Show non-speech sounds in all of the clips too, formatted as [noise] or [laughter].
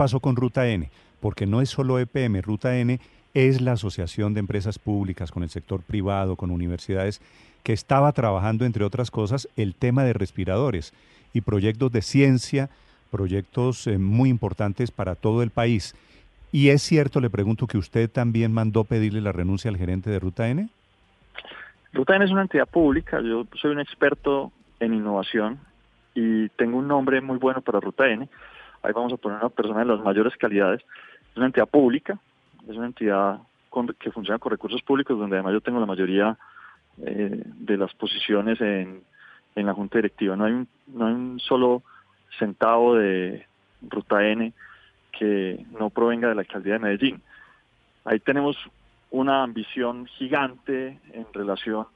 Pasó con Ruta N, porque no es solo EPM. Ruta N es la asociación de empresas públicas con el sector privado, con universidades, que estaba trabajando, entre otras cosas, el tema de respiradores y proyectos de ciencia, proyectos eh, muy importantes para todo el país. Y es cierto, le pregunto, que usted también mandó pedirle la renuncia al gerente de Ruta N. Ruta N es una entidad pública, yo soy un experto en innovación y tengo un nombre muy bueno para Ruta N. Ahí vamos a poner una persona de las mayores calidades. Es una entidad pública, es una entidad con, que funciona con recursos públicos, donde además yo tengo la mayoría eh, de las posiciones en, la junta directiva. No hay, un, no hay un solo centavo de Ruta N que no provenga de la alcaldía de Medellín. Ahí tenemos una ambición gigante en relación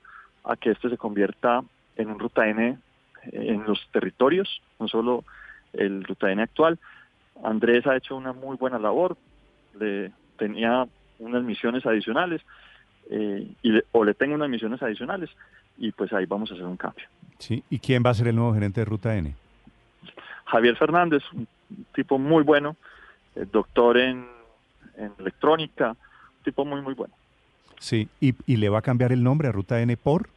a que este se convierta en un Ruta N en los territorios, no solo el Ruta N actual. Andrés ha hecho una muy buena labor, le tenía unas misiones adicionales eh, y le, o le tengo unas misiones adicionales y pues ahí vamos a hacer un cambio. Sí, ¿y quién va a ser el nuevo gerente de Ruta N? Javier Fernández, un tipo muy bueno, eh, doctor en, en electrónica, un tipo muy muy bueno. Sí, ¿Y, ¿y le va a cambiar el nombre a Ruta N por?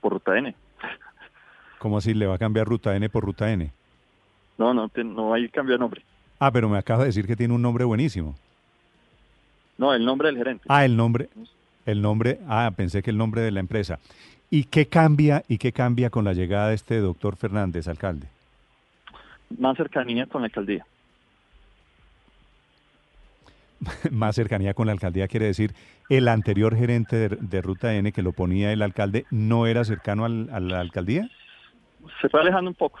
Por Ruta N. ¿Cómo así le va a cambiar Ruta N por Ruta N? No, no, no hay cambio de nombre. Ah, pero me acaba de decir que tiene un nombre buenísimo. No, el nombre del gerente. Ah, el nombre, el nombre, ah, pensé que el nombre de la empresa. ¿Y qué cambia y qué cambia con la llegada de este doctor Fernández, alcalde? Más cercanía con la alcaldía. [laughs] Más cercanía con la alcaldía quiere decir el anterior gerente de, de Ruta N que lo ponía el alcalde no era cercano al- a la alcaldía. Se fue alejando un poco.